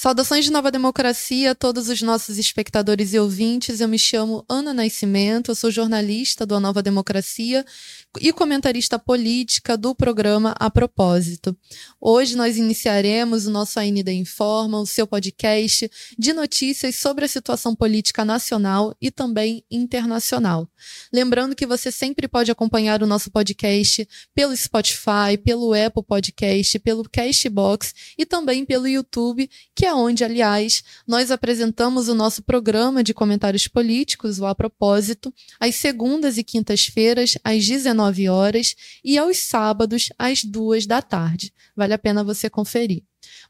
Saudações de Nova Democracia a todos os nossos espectadores e ouvintes. Eu me chamo Ana Nascimento, eu sou jornalista do A Nova Democracia e comentarista política do programa A Propósito. Hoje nós iniciaremos o nosso AND Informa, o seu podcast de notícias sobre a situação política nacional e também internacional. Lembrando que você sempre pode acompanhar o nosso podcast pelo Spotify, pelo Apple Podcast, pelo Castbox e também pelo YouTube, que é onde, aliás, nós apresentamos o nosso programa de comentários políticos, o A Propósito, às segundas e quintas-feiras, às 19 horas, e aos sábados, às duas da tarde. Vale a pena você conferir.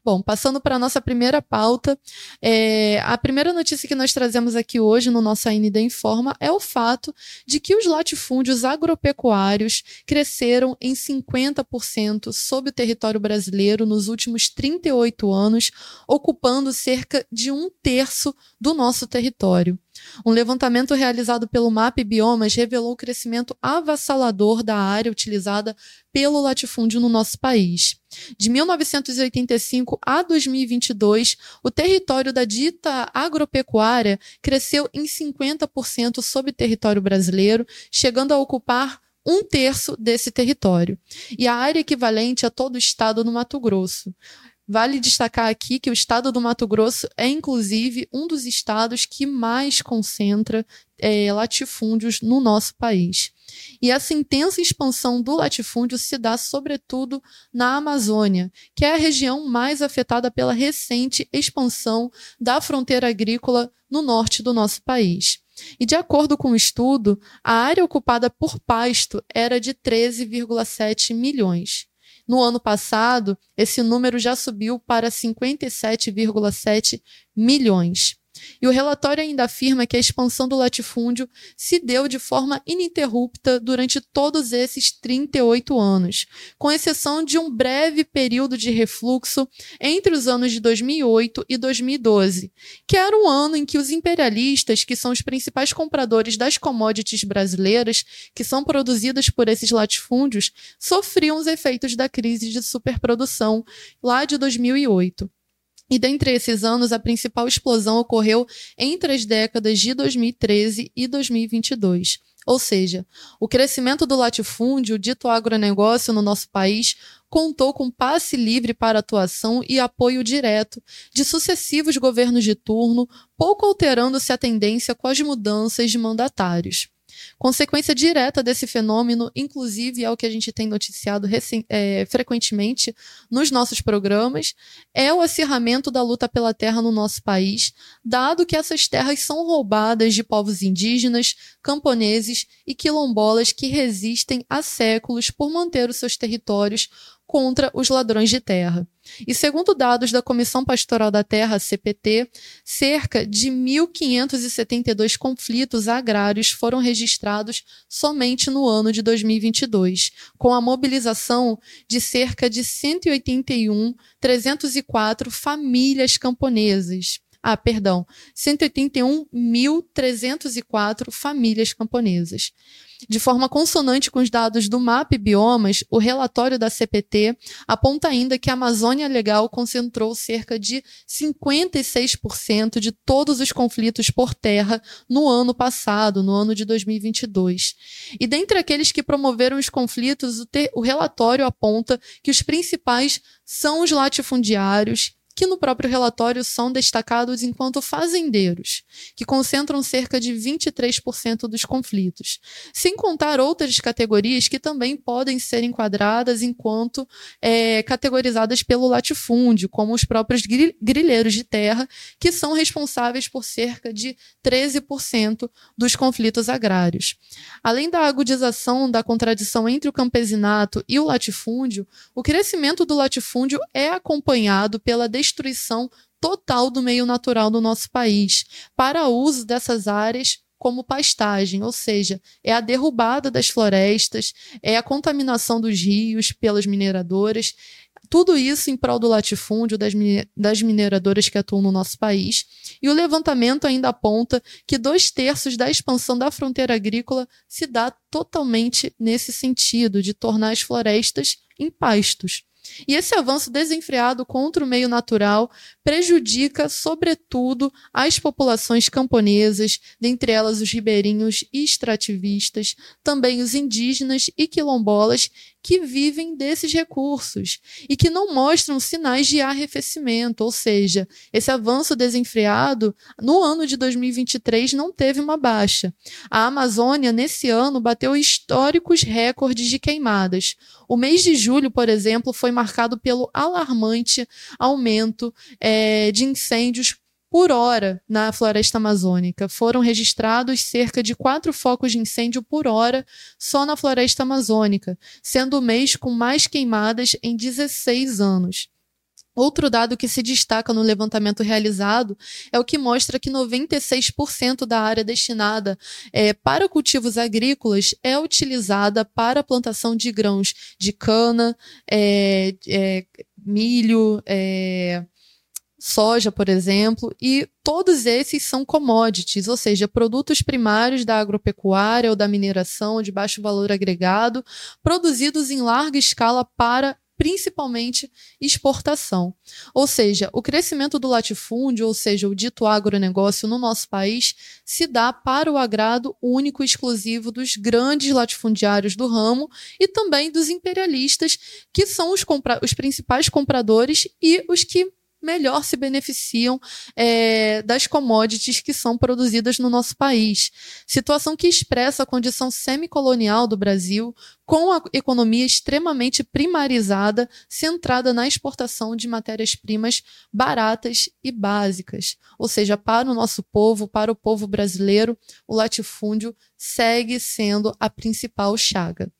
Bom, passando para a nossa primeira pauta, é, a primeira notícia que nós trazemos aqui hoje no nosso AND Informa é o fato de que os latifúndios agropecuários cresceram em 50% sob o território brasileiro nos últimos 38 anos, ocupando cerca de um terço do nosso território. Um levantamento realizado pelo MAP Biomas revelou o crescimento avassalador da área utilizada pelo latifúndio no nosso país. De 1985 a 2022, o território da dita agropecuária cresceu em 50% sob território brasileiro, chegando a ocupar um terço desse território, e a área equivalente a todo o estado do Mato Grosso. Vale destacar aqui que o estado do Mato Grosso é, inclusive, um dos estados que mais concentra é, latifúndios no nosso país. E essa intensa expansão do latifúndio se dá, sobretudo, na Amazônia, que é a região mais afetada pela recente expansão da fronteira agrícola no norte do nosso país. E de acordo com o estudo, a área ocupada por pasto era de 13,7 milhões. No ano passado, esse número já subiu para 57,7 milhões. E o relatório ainda afirma que a expansão do latifúndio se deu de forma ininterrupta durante todos esses 38 anos, com exceção de um breve período de refluxo entre os anos de 2008 e 2012, que era um ano em que os imperialistas, que são os principais compradores das commodities brasileiras, que são produzidas por esses latifúndios, sofriam os efeitos da crise de superprodução lá de 2008. E dentre esses anos, a principal explosão ocorreu entre as décadas de 2013 e 2022. Ou seja, o crescimento do latifúndio, dito agronegócio no nosso país, contou com passe livre para atuação e apoio direto de sucessivos governos de turno, pouco alterando-se a tendência com as mudanças de mandatários. Consequência direta desse fenômeno, inclusive é o que a gente tem noticiado é, frequentemente nos nossos programas, é o acirramento da luta pela terra no nosso país, dado que essas terras são roubadas de povos indígenas, camponeses e quilombolas que resistem há séculos por manter os seus territórios contra os ladrões de terra. E segundo dados da Comissão Pastoral da Terra, CPT, cerca de 1.572 conflitos agrários foram registrados somente no ano de 2022, com a mobilização de cerca de 181.304 famílias camponesas. Ah, perdão, 181.304 famílias camponesas. De forma consonante com os dados do MAP Biomas, o relatório da CPT aponta ainda que a Amazônia Legal concentrou cerca de 56% de todos os conflitos por terra no ano passado, no ano de 2022. E dentre aqueles que promoveram os conflitos, o, o relatório aponta que os principais são os latifundiários, que no próprio relatório são destacados enquanto fazendeiros, que concentram cerca de 23% dos conflitos, sem contar outras categorias que também podem ser enquadradas enquanto é, categorizadas pelo latifúndio, como os próprios grilheiros de terra, que são responsáveis por cerca de 13% dos conflitos agrários. Além da agudização da contradição entre o campesinato e o latifúndio, o crescimento do latifúndio é acompanhado pela destruição total do meio natural do nosso país para uso dessas áreas como pastagem, ou seja, é a derrubada das florestas, é a contaminação dos rios pelas mineradoras, tudo isso em prol do latifúndio das mineradoras que atuam no nosso país. E o levantamento ainda aponta que dois terços da expansão da fronteira agrícola se dá totalmente nesse sentido, de tornar as florestas em pastos. E esse avanço desenfreado contra o meio natural prejudica, sobretudo, as populações camponesas, dentre elas os ribeirinhos e extrativistas, também os indígenas e quilombolas que vivem desses recursos e que não mostram sinais de arrefecimento, ou seja, esse avanço desenfreado no ano de 2023 não teve uma baixa. A Amazônia, nesse ano, bateu históricos recordes de queimadas. O mês de julho, por exemplo, foi marcado pelo alarmante aumento é, de incêndios por hora na floresta amazônica. Foram registrados cerca de quatro focos de incêndio por hora só na floresta amazônica, sendo o mês com mais queimadas em 16 anos. Outro dado que se destaca no levantamento realizado é o que mostra que 96% da área destinada é, para cultivos agrícolas é utilizada para a plantação de grãos de cana, é, é, milho, é, soja, por exemplo, e todos esses são commodities, ou seja, produtos primários da agropecuária ou da mineração de baixo valor agregado, produzidos em larga escala para principalmente exportação. Ou seja, o crescimento do latifúndio, ou seja, o dito agronegócio no nosso país, se dá para o agrado único e exclusivo dos grandes latifundiários do ramo e também dos imperialistas, que são os, os principais compradores e os que melhor se beneficiam é, das commodities que são produzidas no nosso país. Situação que expressa a condição semicolonial do Brasil, com a economia extremamente primarizada, centrada na exportação de matérias-primas baratas e básicas. Ou seja, para o nosso povo, para o povo brasileiro, o latifúndio segue sendo a principal chaga.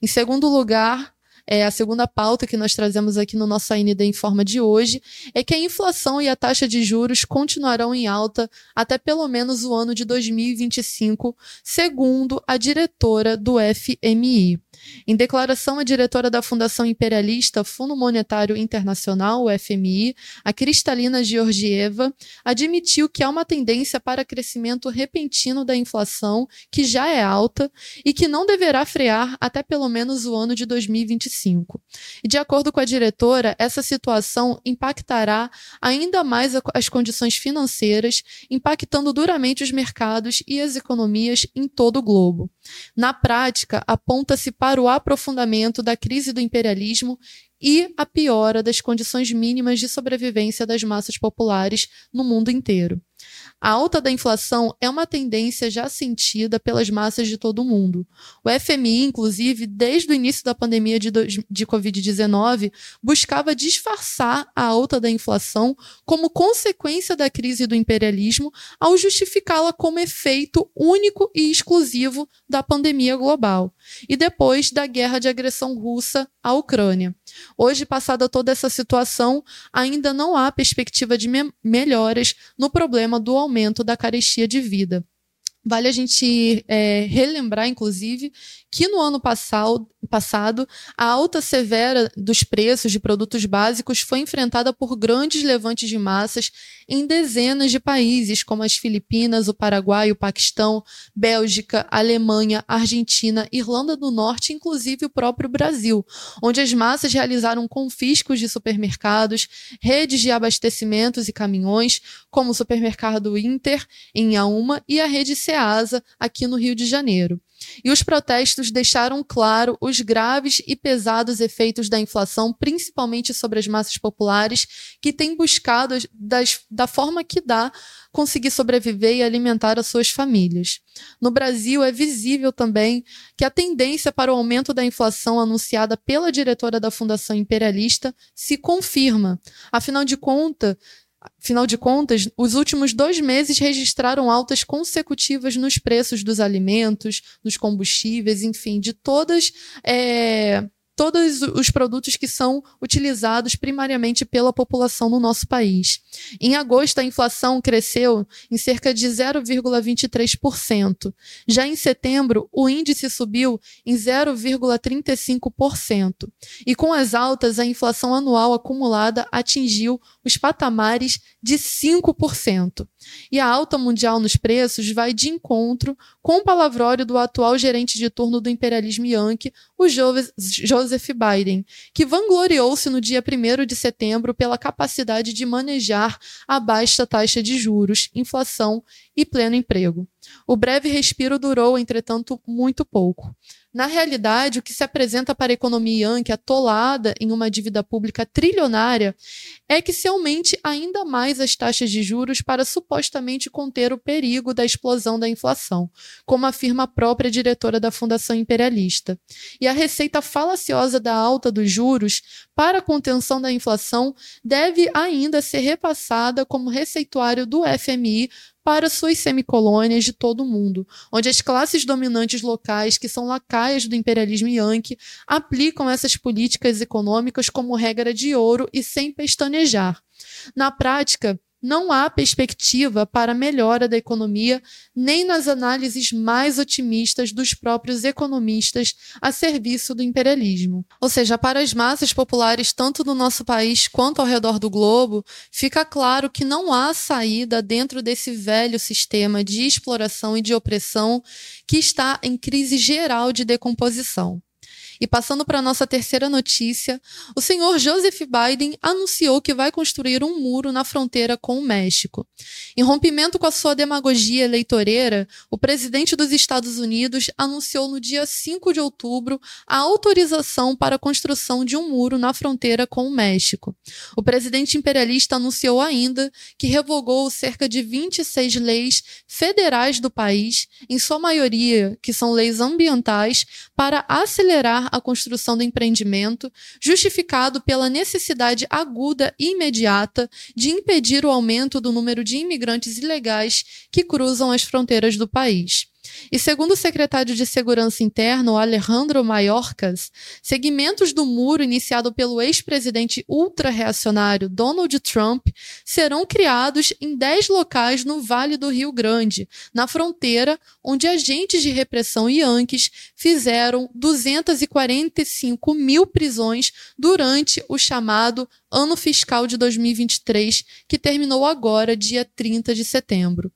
Em segundo lugar, é, a segunda pauta que nós trazemos aqui no nosso AND em forma de hoje é que a inflação e a taxa de juros continuarão em alta até pelo menos o ano de 2025, segundo a diretora do FMI. Em declaração, a diretora da Fundação Imperialista Fundo Monetário Internacional, o FMI, a Cristalina Georgieva, admitiu que há uma tendência para crescimento repentino da inflação, que já é alta, e que não deverá frear até pelo menos o ano de 2025. E, de acordo com a diretora, essa situação impactará ainda mais as condições financeiras, impactando duramente os mercados e as economias em todo o globo. Na prática, aponta-se para o aprofundamento da crise do imperialismo e a piora das condições mínimas de sobrevivência das massas populares no mundo inteiro. A alta da inflação é uma tendência já sentida pelas massas de todo o mundo. O FMI, inclusive, desde o início da pandemia de, de Covid-19, buscava disfarçar a alta da inflação como consequência da crise do imperialismo, ao justificá-la como efeito único e exclusivo da pandemia global e depois da guerra de agressão russa à Ucrânia. Hoje, passada toda essa situação, ainda não há perspectiva de me melhoras no problema do aumento da carestia de vida. Vale a gente é, relembrar, inclusive, que no ano passado, passado, a alta severa dos preços de produtos básicos foi enfrentada por grandes levantes de massas em dezenas de países, como as Filipinas, o Paraguai, o Paquistão, Bélgica, Alemanha, Argentina, Irlanda do Norte, inclusive o próprio Brasil, onde as massas realizaram confiscos de supermercados, redes de abastecimentos e caminhões, como o supermercado Inter, em Auma, e a rede SEASA, aqui no Rio de Janeiro. E os protestos deixaram claro os graves e pesados efeitos da inflação, principalmente sobre as massas populares, que têm buscado, das, da forma que dá, conseguir sobreviver e alimentar as suas famílias. No Brasil, é visível também que a tendência para o aumento da inflação anunciada pela diretora da Fundação Imperialista se confirma. Afinal de contas, Afinal de contas, os últimos dois meses registraram altas consecutivas nos preços dos alimentos, dos combustíveis, enfim, de todas é, todos os produtos que são utilizados primariamente pela população no nosso país. Em agosto, a inflação cresceu em cerca de 0,23%. Já em setembro, o índice subiu em 0,35%. E com as altas, a inflação anual acumulada atingiu os patamares de 5%. E a alta mundial nos preços vai de encontro com o palavrório do atual gerente de turno do imperialismo Yankee, o Joseph Biden, que vangloriou-se no dia 1 de setembro pela capacidade de manejar a baixa taxa de juros, inflação e pleno emprego. O breve respiro durou, entretanto, muito pouco. Na realidade, o que se apresenta para a economia yankee atolada em uma dívida pública trilionária é que se aumente ainda mais as taxas de juros para supostamente conter o perigo da explosão da inflação, como afirma a própria diretora da Fundação Imperialista. E a receita falaciosa da alta dos juros para a contenção da inflação deve ainda ser repassada como receituário do FMI para suas semicolônias de todo o mundo, onde as classes dominantes locais, que são lacaias do imperialismo yankee, aplicam essas políticas econômicas como regra de ouro e sem pestanejar. Na prática, não há perspectiva para melhora da economia, nem nas análises mais otimistas dos próprios economistas a serviço do imperialismo. Ou seja, para as massas populares, tanto no nosso país quanto ao redor do globo, fica claro que não há saída dentro desse velho sistema de exploração e de opressão que está em crise geral de decomposição. E passando para a nossa terceira notícia, o senhor Joseph Biden anunciou que vai construir um muro na fronteira com o México. Em rompimento com a sua demagogia eleitoreira, o presidente dos Estados Unidos anunciou no dia 5 de outubro a autorização para a construção de um muro na fronteira com o México. O presidente imperialista anunciou ainda que revogou cerca de 26 leis federais do país, em sua maioria que são leis ambientais, para acelerar a construção do empreendimento, justificado pela necessidade aguda e imediata de impedir o aumento do número de imigrantes ilegais que cruzam as fronteiras do país. E segundo o secretário de Segurança Interna, Alejandro Mayorkas, segmentos do muro iniciado pelo ex-presidente ultra-reacionário Donald Trump serão criados em 10 locais no Vale do Rio Grande, na fronteira onde agentes de repressão Yankees fizeram 245 mil prisões durante o chamado ano fiscal de 2023, que terminou agora, dia 30 de setembro.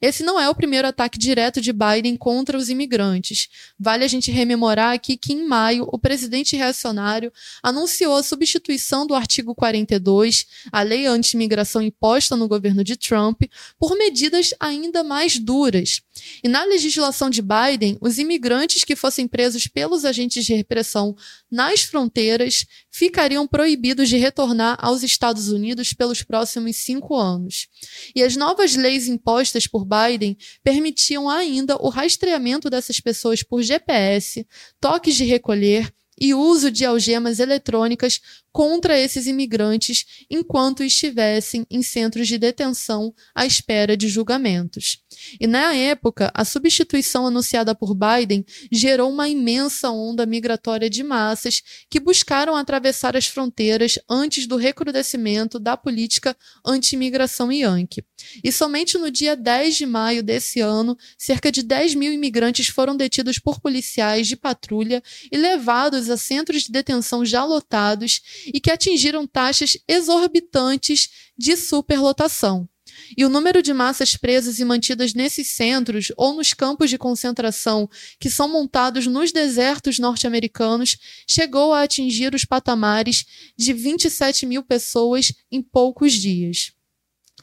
Esse não é o primeiro ataque direto de Biden contra os imigrantes. Vale a gente rememorar aqui que, em maio, o presidente reacionário anunciou a substituição do artigo 42, a lei anti-imigração imposta no governo de Trump, por medidas ainda mais duras. E na legislação de Biden, os imigrantes que fossem presos pelos agentes de repressão nas fronteiras ficariam proibidos de retornar aos Estados Unidos pelos próximos cinco anos. E as novas leis impostas por Biden permitiam ainda o rastreamento dessas pessoas por GPS, toques de recolher e uso de algemas eletrônicas contra esses imigrantes enquanto estivessem em centros de detenção à espera de julgamentos. E na época, a substituição anunciada por Biden gerou uma imensa onda migratória de massas que buscaram atravessar as fronteiras antes do recrudescimento da política anti-imigração Yankee. E somente no dia 10 de maio desse ano, cerca de 10 mil imigrantes foram detidos por policiais de patrulha e levados a centros de detenção já lotados e que atingiram taxas exorbitantes de superlotação. E o número de massas presas e mantidas nesses centros ou nos campos de concentração que são montados nos desertos norte-americanos chegou a atingir os patamares de 27 mil pessoas em poucos dias.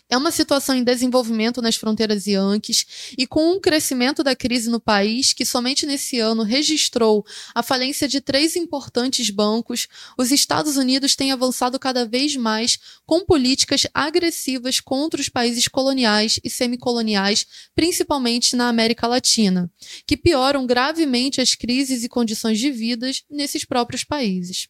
É uma situação em desenvolvimento nas fronteiras Yankees e com um crescimento da crise no país, que somente nesse ano registrou a falência de três importantes bancos, os Estados Unidos têm avançado cada vez mais com políticas agressivas contra os países coloniais e semicoloniais, principalmente na América Latina, que pioram gravemente as crises e condições de vida nesses próprios países.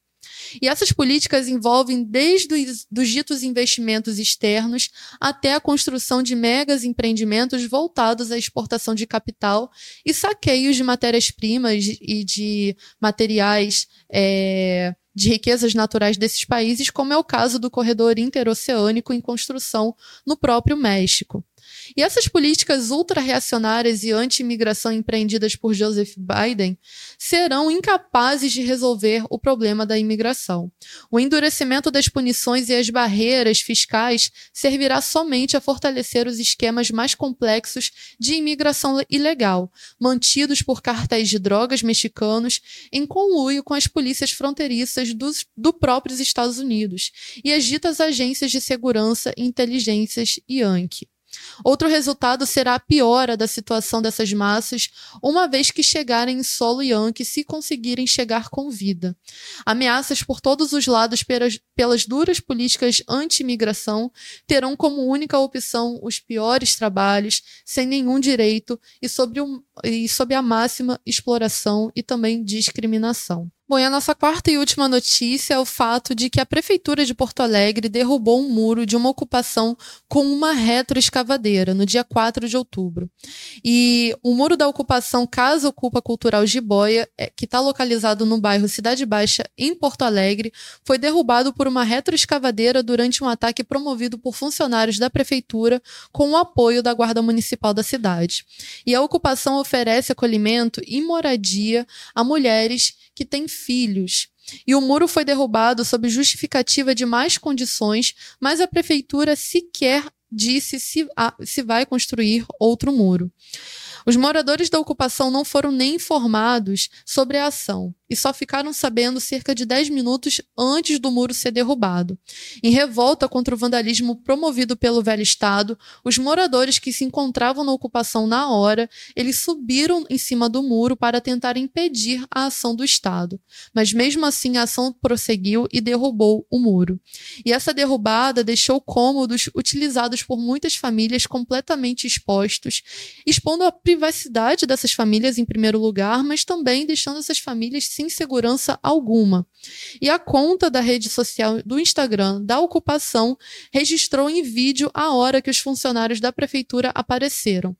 E essas políticas envolvem desde os dos ditos investimentos externos até a construção de megas empreendimentos voltados à exportação de capital e saqueios de matérias-primas e de materiais é, de riquezas naturais desses países, como é o caso do corredor interoceânico em construção no próprio México. E essas políticas ultra-reacionárias e anti-imigração empreendidas por Joseph Biden serão incapazes de resolver o problema da imigração. O endurecimento das punições e as barreiras fiscais servirá somente a fortalecer os esquemas mais complexos de imigração ilegal, mantidos por cartéis de drogas mexicanos em conluio com as polícias fronteiriças dos, do próprios Estados Unidos e as ditas agências de segurança e inteligências. Outro resultado será a piora da situação dessas massas, uma vez que chegarem em solo Yankee se conseguirem chegar com vida. Ameaças por todos os lados pelas, pelas duras políticas anti-imigração terão como única opção os piores trabalhos, sem nenhum direito e sob, um, e sob a máxima exploração e também discriminação. Bom, e a nossa quarta e última notícia é o fato de que a Prefeitura de Porto Alegre derrubou um muro de uma ocupação com uma retroescavadeira no dia 4 de outubro. E o muro da ocupação Casa Ocupa Cultural Jiboia, é, que está localizado no bairro Cidade Baixa, em Porto Alegre, foi derrubado por uma retroescavadeira durante um ataque promovido por funcionários da Prefeitura com o apoio da Guarda Municipal da cidade. E a ocupação oferece acolhimento e moradia a mulheres que têm filhos. E o muro foi derrubado sob justificativa de mais condições, mas a prefeitura sequer disse se, se vai construir outro muro. Os moradores da ocupação não foram nem informados sobre a ação e só ficaram sabendo cerca de 10 minutos antes do muro ser derrubado. Em revolta contra o vandalismo promovido pelo velho Estado, os moradores que se encontravam na ocupação na hora, eles subiram em cima do muro para tentar impedir a ação do Estado. Mas mesmo assim a ação prosseguiu e derrubou o muro. E essa derrubada deixou cômodos utilizados por muitas famílias completamente expostos, expondo a privacidade dessas famílias em primeiro lugar, mas também deixando essas famílias sem segurança alguma. E a conta da rede social do Instagram da ocupação registrou em vídeo a hora que os funcionários da prefeitura apareceram.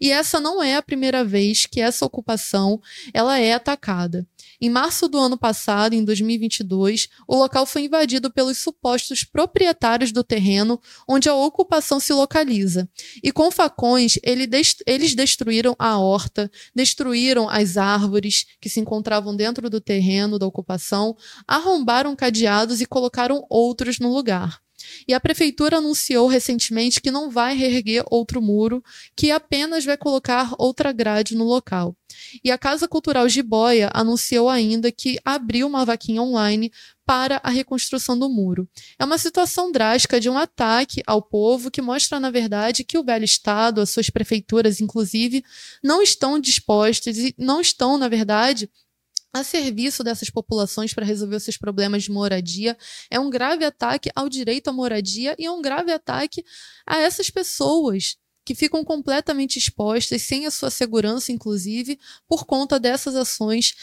E essa não é a primeira vez que essa ocupação ela é atacada. Em março do ano passado, em 2022, o local foi invadido pelos supostos proprietários do terreno onde a ocupação se localiza. E com facões, eles destruíram a horta, destruíram as árvores que se encontravam dentro do terreno da ocupação, arrombaram cadeados e colocaram outros no lugar. E a prefeitura anunciou recentemente que não vai reerguer outro muro, que apenas vai colocar outra grade no local. E a Casa Cultural Jiboia anunciou ainda que abriu uma vaquinha online para a reconstrução do muro. É uma situação drástica de um ataque ao povo que mostra, na verdade, que o velho Estado, as suas prefeituras, inclusive, não estão dispostas e não estão, na verdade, a serviço dessas populações para resolver seus problemas de moradia. É um grave ataque ao direito à moradia e é um grave ataque a essas pessoas que ficam completamente expostas, sem a sua segurança, inclusive, por conta dessas ações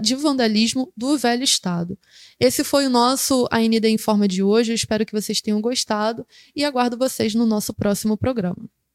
de vandalismo do velho Estado. Esse foi o nosso AND em Forma de hoje. Eu espero que vocês tenham gostado e aguardo vocês no nosso próximo programa.